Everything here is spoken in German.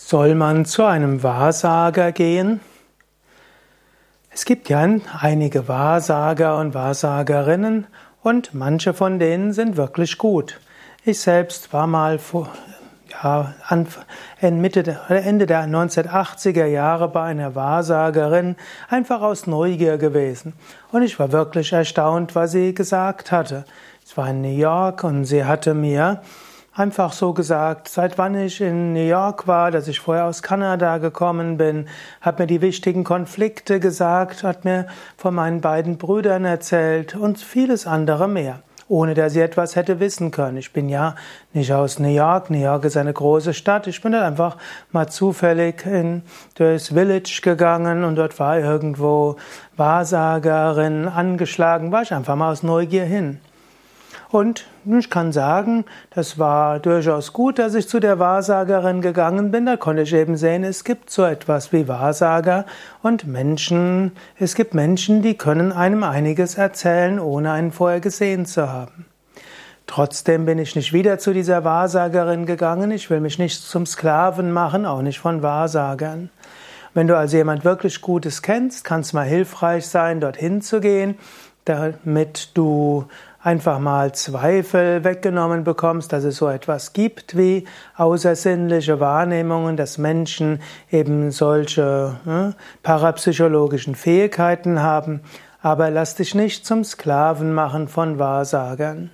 Soll man zu einem Wahrsager gehen? Es gibt ja einige Wahrsager und Wahrsagerinnen und manche von denen sind wirklich gut. Ich selbst war mal vor, ja, Ende der 1980er Jahre bei einer Wahrsagerin einfach aus Neugier gewesen. Und ich war wirklich erstaunt, was sie gesagt hatte. Es war in New York und sie hatte mir einfach so gesagt, seit wann ich in New York war, dass ich vorher aus Kanada gekommen bin, hat mir die wichtigen Konflikte gesagt, hat mir von meinen beiden Brüdern erzählt und vieles andere mehr, ohne dass sie etwas hätte wissen können. Ich bin ja nicht aus New York, New York ist eine große Stadt, ich bin dann einfach mal zufällig in, durchs Village gegangen und dort war irgendwo Wahrsagerin angeschlagen, war ich einfach mal aus Neugier hin. Und ich kann sagen, das war durchaus gut, dass ich zu der Wahrsagerin gegangen bin. Da konnte ich eben sehen, es gibt so etwas wie Wahrsager und Menschen, es gibt Menschen, die können einem einiges erzählen, ohne einen vorher gesehen zu haben. Trotzdem bin ich nicht wieder zu dieser Wahrsagerin gegangen. Ich will mich nicht zum Sklaven machen, auch nicht von Wahrsagern. Wenn du also jemand wirklich Gutes kennst, kann es mal hilfreich sein, dorthin zu gehen, damit du einfach mal Zweifel weggenommen bekommst, dass es so etwas gibt wie außersinnliche Wahrnehmungen, dass Menschen eben solche äh, parapsychologischen Fähigkeiten haben, aber lass dich nicht zum Sklaven machen von Wahrsagern.